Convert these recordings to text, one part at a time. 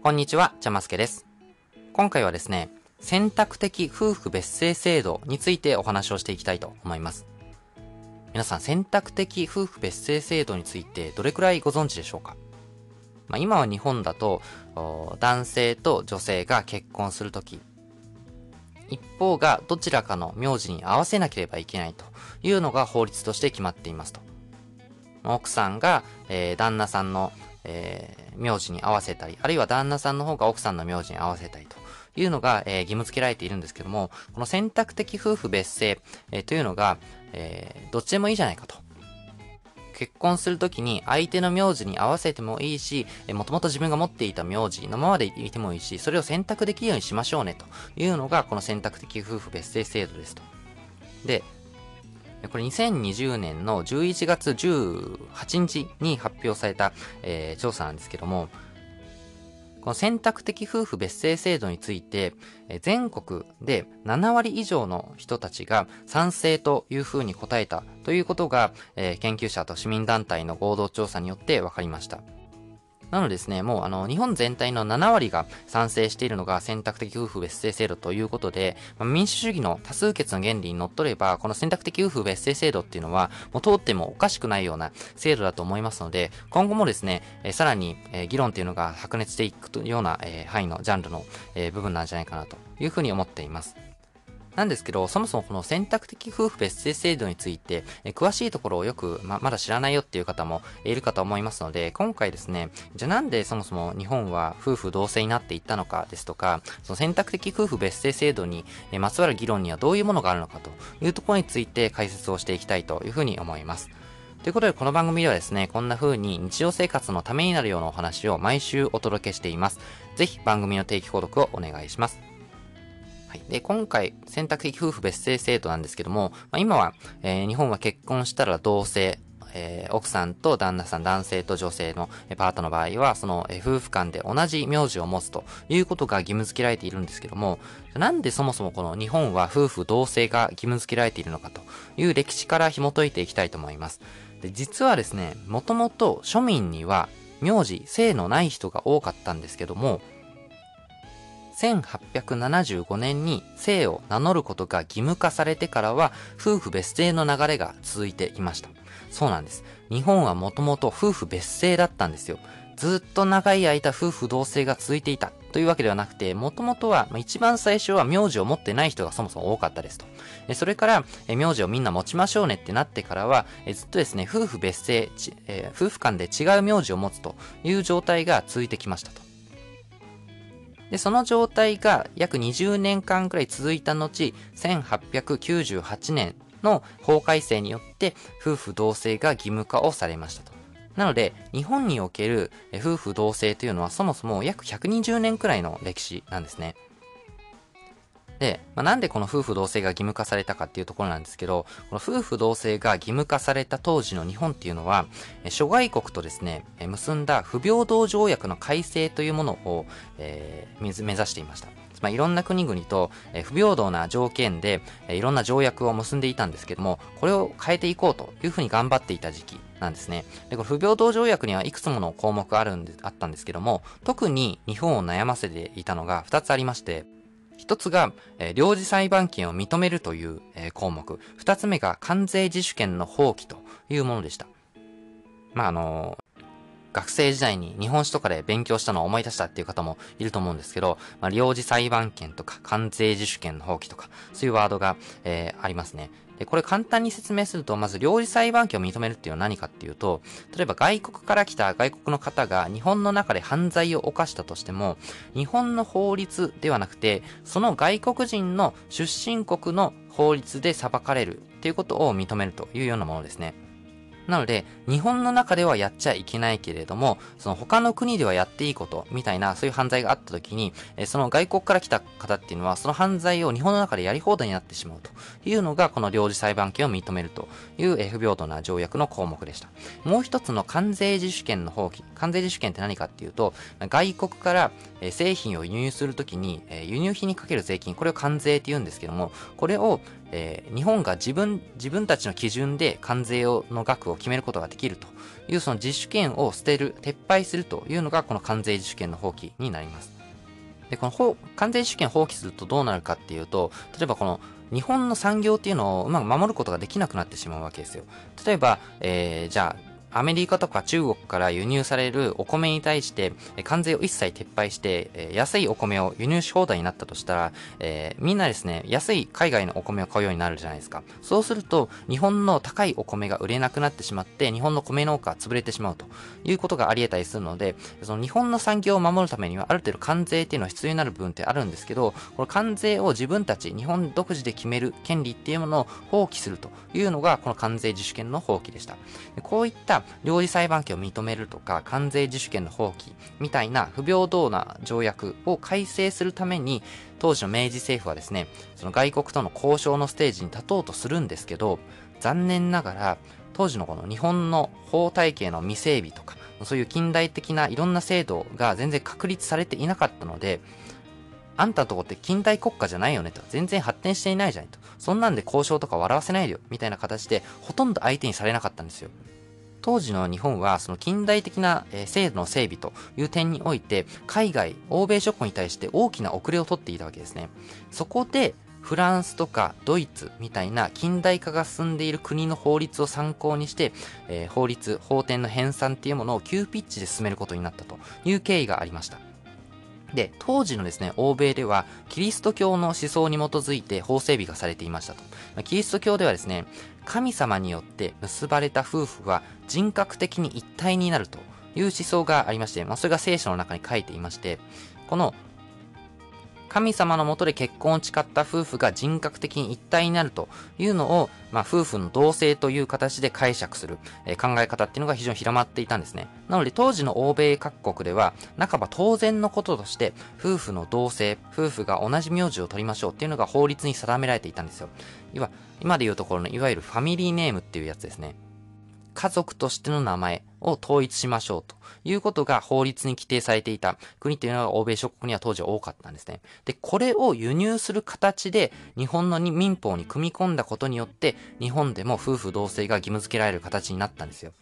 こんにちは、ちゃますけです。今回はですね、選択的夫婦別姓制度についてお話をしていきたいと思います。皆さん、選択的夫婦別姓制度についてどれくらいご存知でしょうか？まあ、今は日本だと、男性と女性が結婚するとき、一方がどちらかの名字に合わせなければいけないというのが法律として決まっていますと。奥さんが、えー、旦那さんの、えー、名字に合わせたり、あるいは旦那さんの方が奥さんの名字に合わせたりというのが、えー、義務付けられているんですけども、この選択的夫婦別姓、えー、というのが、えー、どっちでもいいじゃないかと。結婚するときに相手の名字に合わせてもいいし、もともと自分が持っていた名字のままでいてもいいし、それを選択できるようにしましょうねというのが、この選択的夫婦別姓制度ですと。で、これ2020年の11月18日に発表された、えー、調査なんですけども、この選択的夫婦別姓制度について、全国で7割以上の人たちが賛成というふうに答えたということが、えー、研究者と市民団体の合同調査によって分かりました。なのでですね、もうあの、日本全体の7割が賛成しているのが選択的夫婦別姓制度ということで、まあ、民主主義の多数決の原理にのっとれば、この選択的夫婦別姓制度っていうのは、もう通ってもおかしくないような制度だと思いますので、今後もですね、えー、さらに、えー、議論っていうのが白熱していくというような、えー、範囲のジャンルの、え部分なんじゃないかなというふうに思っています。なんですけど、そもそもこの選択的夫婦別姓制度について、え詳しいところをよくままだ知らないよっていう方もいるかと思いますので、今回ですね、じゃあなんでそもそも日本は夫婦同姓になっていったのかですとか、その選択的夫婦別姓制度にまつわる議論にはどういうものがあるのかというところについて解説をしていきたいというふうに思います。ということで、この番組ではですね、こんな風に日常生活のためになるようなお話を毎週お届けしています。ぜひ番組の定期購読をお願いします。はい。で、今回、選択的夫婦別姓制度なんですけども、まあ、今は、えー、日本は結婚したら同性、えー、奥さんと旦那さん、男性と女性のパートの場合は、その、えー、夫婦間で同じ名字を持つということが義務付けられているんですけども、なんでそもそもこの日本は夫婦同姓が義務付けられているのかという歴史から紐解いていきたいと思います。で実はですね、もともと庶民には名字、姓のない人が多かったんですけども、1875年に姓を名乗ることが義務化されてからは夫婦別姓の流れが続いていました。そうなんです。日本はもともと夫婦別姓だったんですよ。ずっと長い間夫婦同姓が続いていたというわけではなくて、もともとは、一番最初は名字を持ってない人がそもそも多かったですと。それから、名字をみんな持ちましょうねってなってからは、ずっとですね、夫婦別姓、え、夫婦間で違う名字を持つという状態が続いてきましたと。で、その状態が約20年間くらい続いた後、1898年の法改正によって夫婦同姓が義務化をされましたと。なので、日本における夫婦同姓というのはそもそも約120年くらいの歴史なんですね。で、まあ、なんでこの夫婦同姓が義務化されたかっていうところなんですけど、この夫婦同姓が義務化された当時の日本っていうのは、諸外国とですね、結んだ不平等条約の改正というものを、えー、目指していました。まあ、いろんな国々と、え、不平等な条件で、え、いろんな条約を結んでいたんですけども、これを変えていこうというふうに頑張っていた時期なんですね。で、これ不平等条約にはいくつもの項目あるんで、あったんですけども、特に日本を悩ませていたのが2つありまして、一つが、えー、領事裁判権を認めるという、えー、項目。二つ目が関税自主権の放棄というものでした。まあ、あの、学生時代に日本史とかで勉強したのを思い出したっていう方もいると思うんですけど、まあ、領事裁判権とか関税自主権の放棄とか、そういうワードが、えー、ありますね。で、これ簡単に説明すると、まず領事裁判権を認めるっていうのは何かっていうと、例えば外国から来た外国の方が日本の中で犯罪を犯したとしても、日本の法律ではなくて、その外国人の出身国の法律で裁かれるっていうことを認めるというようなものですね。なので、日本の中ではやっちゃいけないけれども、その他の国ではやっていいことみたいな、そういう犯罪があった時に、その外国から来た方っていうのは、その犯罪を日本の中でやり放題になってしまうというのが、この領事裁判権を認めるという不平等な条約の項目でした。もう一つの関税自主権の放棄。関税自主権って何かっていうと、外国から製品を輸入するときに、輸入品にかける税金、これを関税って言うんですけども、これをえー、日本が自分、自分たちの基準で関税の額を決めることができるというその自主権を捨てる、撤廃するというのがこの関税自主権の放棄になります。で、この関税自主権放棄するとどうなるかっていうと、例えばこの日本の産業っていうのをうまく守ることができなくなってしまうわけですよ。例えば、えー、じゃあ、アメリカとか中国から輸入されるお米に対して関税を一切撤廃して安いお米を輸入し放題になったとしたら、えー、みんなですね、安い海外のお米を買うようになるじゃないですか。そうすると日本の高いお米が売れなくなってしまって日本の米農家は潰れてしまうということがあり得たりするので、その日本の産業を守るためにはある程度関税っていうのは必要になる部分ってあるんですけど、この関税を自分たち日本独自で決める権利っていうものを放棄するというのがこの関税自主権の放棄でした。こういった領事裁判権を認めるとか、関税自主権の放棄みたいな不平等な条約を改正するために、当時の明治政府はですね、その外国との交渉のステージに立とうとするんですけど、残念ながら、当時のこの日本の法体系の未整備とか、そういう近代的ないろんな制度が全然確立されていなかったので、あんたのとこって近代国家じゃないよねと。全然発展していないじゃないと。そんなんで交渉とか笑わせないでよ。みたいな形で、ほとんど相手にされなかったんですよ。当時の日本はその近代的な制度の整備という点において海外、欧米諸国に対して大きな遅れをとっていたわけですね。そこでフランスとかドイツみたいな近代化が進んでいる国の法律を参考にして、えー、法律、法典の編纂っていうものを急ピッチで進めることになったという経緯がありました。で、当時のですね、欧米では、キリスト教の思想に基づいて法整備がされていましたと。キリスト教ではですね、神様によって結ばれた夫婦は人格的に一体になるという思想がありまして、まあ、それが聖書の中に書いていまして、この神様のもとで結婚を誓った夫婦が人格的に一体になるというのを、まあ、夫婦の同性という形で解釈する、えー、考え方っていうのが非常に広まっていたんですね。なので当時の欧米各国では、半ば当然のこととして、夫婦の同性、夫婦が同じ名字を取りましょうっていうのが法律に定められていたんですよ。いわ今でいうところのいわゆるファミリーネームっていうやつですね。家族としての名前を統一しましょうということが法律に規定されていた国というのが欧米諸国には当時多かったんですね。で、これを輸入する形で日本の民法に組み込んだことによって日本でも夫婦同姓が義務付けられる形になったんですよ。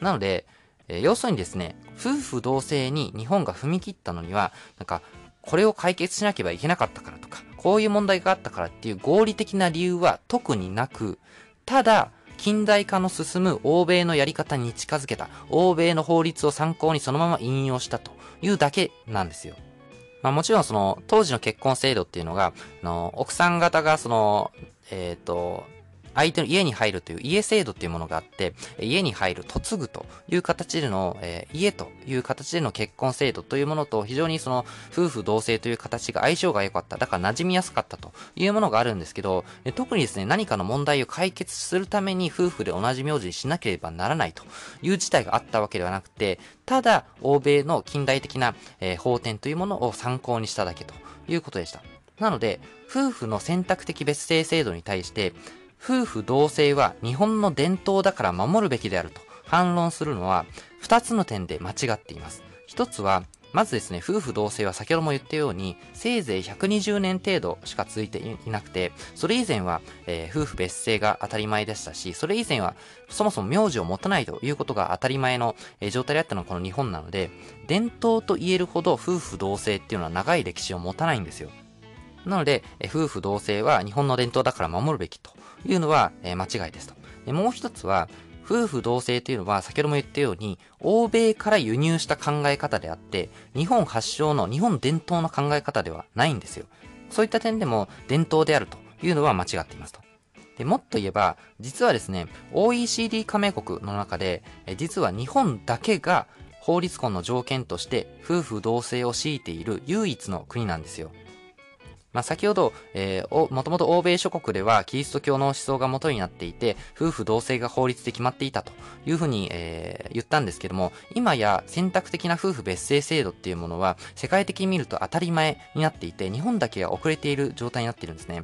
なので、えー、要するにですね、夫婦同姓に日本が踏み切ったのには、なんか、これを解決しなければいけなかったからとか、こういう問題があったからっていう合理的な理由は特になく、ただ、近代化の進む欧米のやり方に近づけた、欧米の法律を参考にそのまま引用したというだけなんですよ。まあもちろんその当時の結婚制度っていうのが、あの奥さん方がその、えっ、ー、と、相手の家に入るという家制度っていうものがあって、家に入る、嫁ぐという形での、えー、家という形での結婚制度というものと非常にその夫婦同姓という形が相性が良かった。だから馴染みやすかったというものがあるんですけど、特にですね、何かの問題を解決するために夫婦で同じ名字にしなければならないという事態があったわけではなくて、ただ、欧米の近代的な、えー、法典というものを参考にしただけということでした。なので、夫婦の選択的別姓制度に対して、夫婦同姓は日本の伝統だから守るべきであると反論するのは二つの点で間違っています。一つは、まずですね、夫婦同姓は先ほども言ったように、せいぜい120年程度しか続いていなくて、それ以前は、えー、夫婦別姓が当たり前でしたし、それ以前はそもそも名字を持たないということが当たり前の、えー、状態であったのがこの日本なので、伝統と言えるほど夫婦同姓っていうのは長い歴史を持たないんですよ。なので、夫婦同姓は日本の伝統だから守るべきというのは、えー、間違いですと。でもう一つは、夫婦同姓というのは先ほども言ったように、欧米から輸入した考え方であって、日本発祥の日本伝統の考え方ではないんですよ。そういった点でも伝統であるというのは間違っていますと。でもっと言えば、実はですね、OECD 加盟国の中で、実は日本だけが法律婚の条件として夫婦同姓を強いている唯一の国なんですよ。まあ、先ほど、えー、もともと欧米諸国ではキリスト教の思想が元になっていて、夫婦同姓が法律で決まっていたというふうに、えー、言ったんですけども、今や選択的な夫婦別姓制度っていうものは、世界的に見ると当たり前になっていて、日本だけが遅れている状態になっているんですね。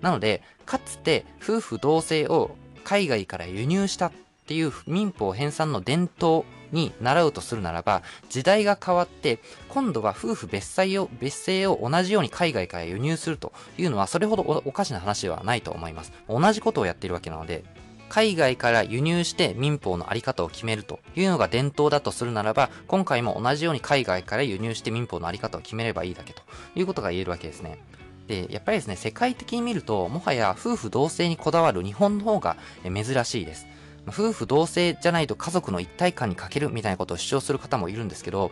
なので、かつて夫婦同姓を海外から輸入したっていう民法編纂の伝統に習うとするならば、時代が変わって、今度は夫婦別姓を、別姓を同じように海外から輸入するというのは、それほどおかしな話ではないと思います。同じことをやっているわけなので、海外から輸入して民法のあり方を決めるというのが伝統だとするならば、今回も同じように海外から輸入して民法のあり方を決めればいいだけということが言えるわけですね。で、やっぱりですね、世界的に見ると、もはや夫婦同姓にこだわる日本の方が珍しいです。夫婦同姓じゃないと家族の一体感に欠けるみたいなことを主張する方もいるんですけど、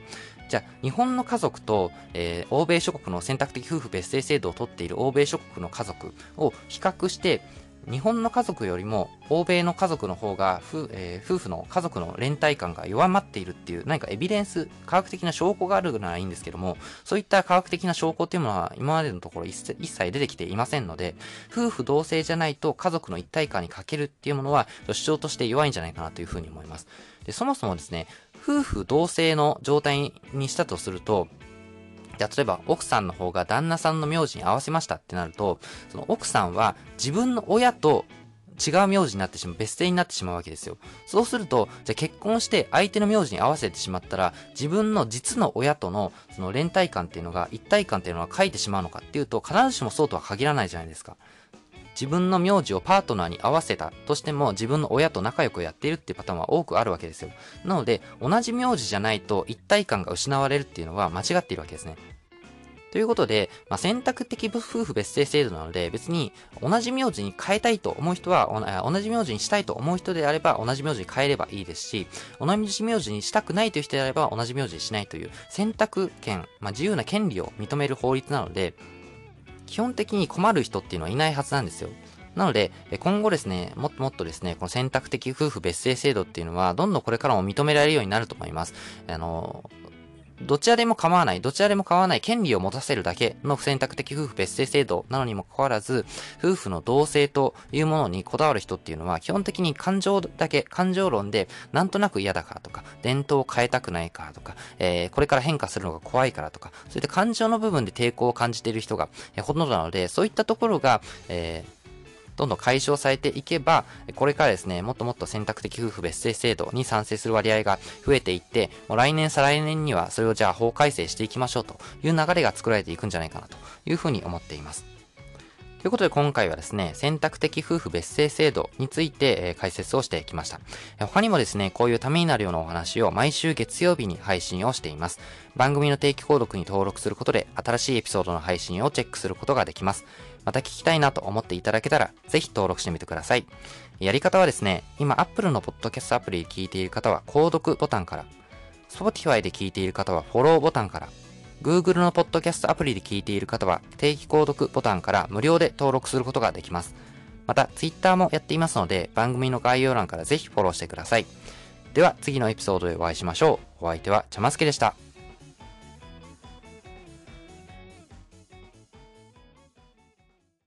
じゃあ、日本の家族と、えー、欧米諸国の選択的夫婦別姓制度をとっている欧米諸国の家族を比較して、日本の家族よりも欧米の家族の方が、えー、夫婦の家族の連帯感が弱まっているっていう何かエビデンス科学的な証拠があるならいいんですけどもそういった科学的な証拠っていうものは今までのところ一切出てきていませんので夫婦同姓じゃないと家族の一体感に欠けるっていうものは主張として弱いんじゃないかなというふうに思います。でそもそもですね夫婦同姓の状態にしたとすると例えば奥さんの方が旦那さんの名字に合わせましたってなると、その奥さんは自分の親と違う名字になってしまう、別姓になってしまうわけですよ。そうすると、じゃあ結婚して相手の名字に合わせてしまったら、自分の実の親とのその連帯感っていうのが、一体感っていうのは書いてしまうのかっていうと、必ずしもそうとは限らないじゃないですか。自分の名字をパートナーに合わせたとしても自分の親と仲良くやっているっていうパターンは多くあるわけですよ。なので、同じ名字じゃないと一体感が失われるっていうのは間違っているわけですね。ということで、まあ、選択的夫婦別姓制度なので、別に同じ名字に変えたいと思う人は、同じ名字にしたいと思う人であれば、同じ名字に変えればいいですし、同じ名字にしたくないという人であれば、同じ名字にしないという選択権、まあ、自由な権利を認める法律なので、基本的に困る人っていうのはいないはずなんですよ。なので、今後ですね、もっともっとですね、この選択的夫婦別姓制度っていうのは、どんどんこれからも認められるようになると思います。あの、どちらでも構わない、どちらでも構わない権利を持たせるだけの選択的夫婦別姓制度なのにもかかわらず、夫婦の同性というものにこだわる人っていうのは、基本的に感情だけ、感情論で、なんとなく嫌だからとか、伝統を変えたくないからとか、えー、これから変化するのが怖いからとか、そういった感情の部分で抵抗を感じている人が、えー、ほとんどなので、そういったところが、えーどんどん解消されていけば、これからですね、もっともっと選択的夫婦別姓制度に賛成する割合が増えていって、もう来年再来年にはそれをじゃあ法改正していきましょうという流れが作られていくんじゃないかなというふうに思っています。ということで今回はですね、選択的夫婦別姓制度について、解説をしてきました。他にもですね、こういうためになるようなお話を毎週月曜日に配信をしています。番組の定期購読に登録することで新しいエピソードの配信をチェックすることができます。また聞きたいなと思っていただけたら、ぜひ登録してみてください。やり方はですね、今 Apple のポッドキャストアプリで聞いている方は、購読ボタンから、Spotify で聞いている方は、フォローボタンから、Google のポッドキャストアプリで聞いている方は、定期購読ボタンから無料で登録することができます。また、Twitter もやっていますので、番組の概要欄からぜひフォローしてください。では、次のエピソードでお会いしましょう。お相手は、ちゃますけでした。